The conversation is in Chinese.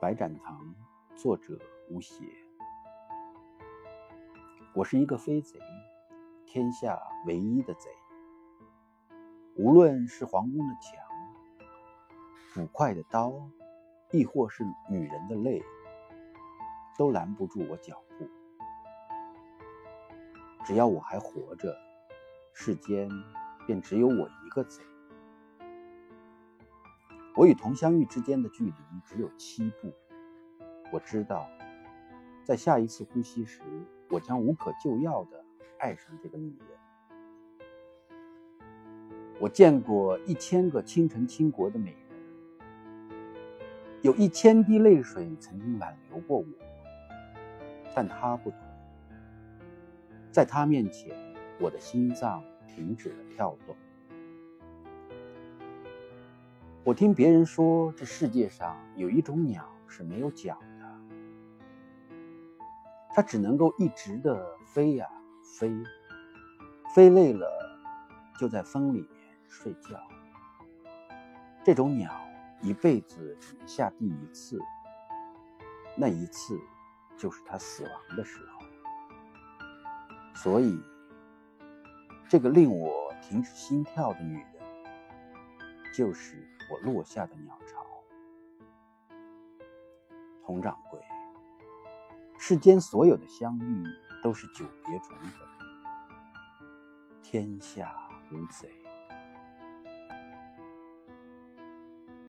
白展堂，作者吴邪。我是一个飞贼，天下唯一的贼。无论是皇宫的墙、捕快的刀，亦或是女人的泪，都拦不住我脚步。只要我还活着，世间便只有我一个贼。我与佟湘玉之间的距离只有七步。我知道，在下一次呼吸时，我将无可救药的爱上这个女人。我见过一千个倾城倾国的美人，有一千滴泪水曾经挽留过我，但她不同，在她面前，我的心脏停止了跳动。我听别人说，这世界上有一种鸟是没有脚的，它只能够一直的飞呀飞，飞累了就在风里面睡觉。这种鸟一辈子只能下地一次，那一次就是它死亡的时候。所以，这个令我停止心跳的女人，就是。我落下的鸟巢，佟掌柜，世间所有的相遇都是久别重逢，天下无贼。